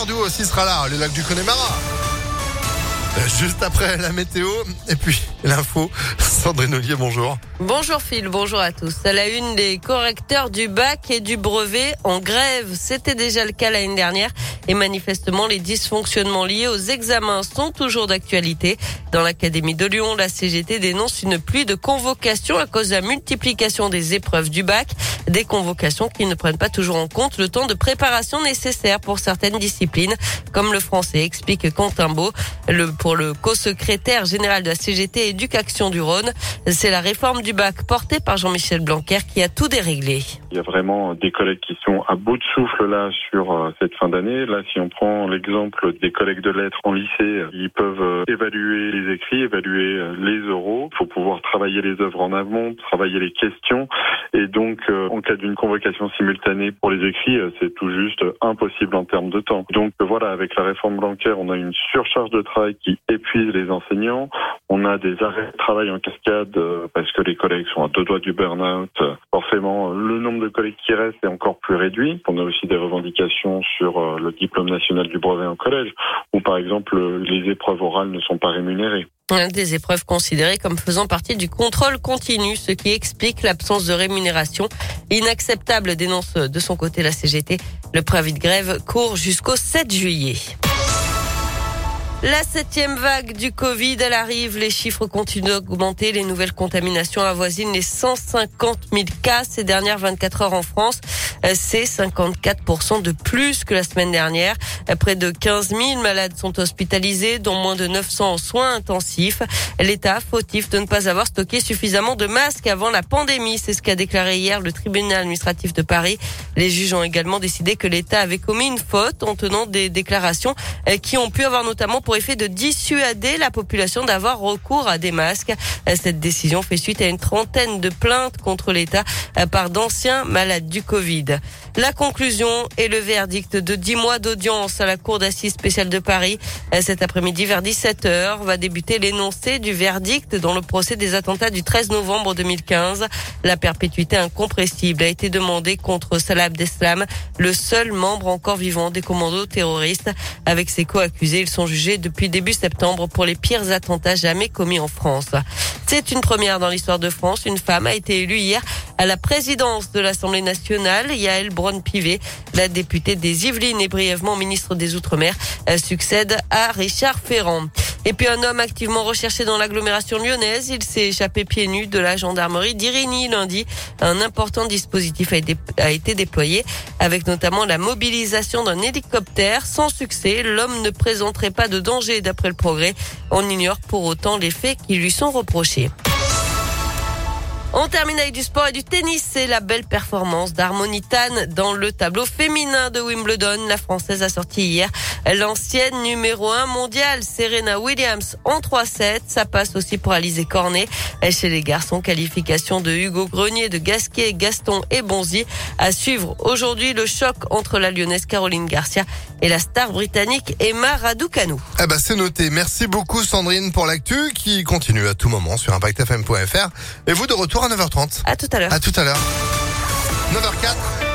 Sardou aussi sera là, le lac du Connemara. Euh, Juste après la météo et puis l'info. Sandrine Ollier, bonjour. Bonjour Phil, bonjour à tous. À la une, les correcteurs du bac et du brevet en grève. C'était déjà le cas l'année dernière et manifestement les dysfonctionnements liés aux examens sont toujours d'actualité. Dans l'Académie de Lyon, la CGT dénonce une pluie de convocations à cause de la multiplication des épreuves du bac. Des convocations qui ne prennent pas toujours en compte le temps de préparation nécessaire pour certaines disciplines, comme le français, explique Quentin Beau. Pour le co-secrétaire général de la CGT Éducation du Rhône, c'est la réforme du bac portée par Jean-Michel Blanquer qui a tout déréglé. Il y a vraiment des collègues qui sont à bout de souffle là sur euh, cette fin d'année. Là, si on prend l'exemple des collègues de lettres en lycée, ils peuvent euh, évaluer les écrits, évaluer euh, les oraux. Il faut pouvoir travailler les œuvres en amont, travailler les questions. Et donc, en cas d'une convocation simultanée pour les écrits, c'est tout juste impossible en termes de temps. Donc voilà, avec la réforme bancaire, on a une surcharge de travail qui épuise les enseignants. On a des arrêts de travail en cascade parce que les collègues sont à deux doigts du burn-out. Forcément, le nombre de collègues qui restent est encore plus réduit. On a aussi des revendications sur le diplôme national du brevet en collège, où par exemple les épreuves orales ne sont pas rémunérées. Des épreuves considérées comme faisant partie du contrôle continu, ce qui explique l'absence de rémunération. Inacceptable, dénonce de son côté la CGT. Le préavis de grève court jusqu'au 7 juillet. La septième vague du Covid, elle arrive. Les chiffres continuent d'augmenter. Les nouvelles contaminations avoisinent les 150 000 cas ces dernières 24 heures en France. C'est 54% de plus que la semaine dernière. Près de 15 000 malades sont hospitalisés, dont moins de 900 en soins intensifs. L'État fautif de ne pas avoir stocké suffisamment de masques avant la pandémie. C'est ce qu'a déclaré hier le tribunal administratif de Paris. Les juges ont également décidé que l'État avait commis une faute en tenant des déclarations qui ont pu avoir notamment effet de dissuader la population d'avoir recours à des masques. Cette décision fait suite à une trentaine de plaintes contre l'État par d'anciens malades du Covid. La conclusion est le verdict de 10 mois d'audience à la Cour d'assises spéciale de Paris. Cet après-midi vers 17h va débuter l'énoncé du verdict dans le procès des attentats du 13 novembre 2015. La perpétuité incompressible a été demandée contre Salah Abdeslam, le seul membre encore vivant des commandos terroristes. Avec ses co-accusés, ils sont jugés depuis début septembre pour les pires attentats jamais commis en France. C'est une première dans l'histoire de France. Une femme a été élue hier à la présidence de l'Assemblée nationale. Yael Braun-Pivet, la députée des Yvelines et brièvement ministre des Outre-mer, succède à Richard Ferrand. Et puis un homme activement recherché dans l'agglomération lyonnaise, il s'est échappé pieds nus de la gendarmerie d'Irigny lundi. Un important dispositif a été, a été déployé avec notamment la mobilisation d'un hélicoptère. Sans succès, l'homme ne présenterait pas de danger d'après le progrès. On ignore pour autant les faits qui lui sont reprochés. On termine avec du sport et du tennis. C'est la belle performance d'Harmonitane dans le tableau féminin de Wimbledon. La Française a sorti hier l'ancienne numéro 1 mondiale Serena Williams en 3-7. Ça passe aussi pour Alizé Cornet. Chez les garçons, qualification de Hugo Grenier, de Gasquet, Gaston et Bonzi. À suivre aujourd'hui le choc entre la lyonnaise Caroline Garcia et la star britannique Emma Raducanu. Eh ben, c'est noté. Merci beaucoup Sandrine pour l'actu qui continue à tout moment sur impactfm.fr. Et vous de retour à 9h30. À tout à l'heure. À tout à l'heure. 9h04.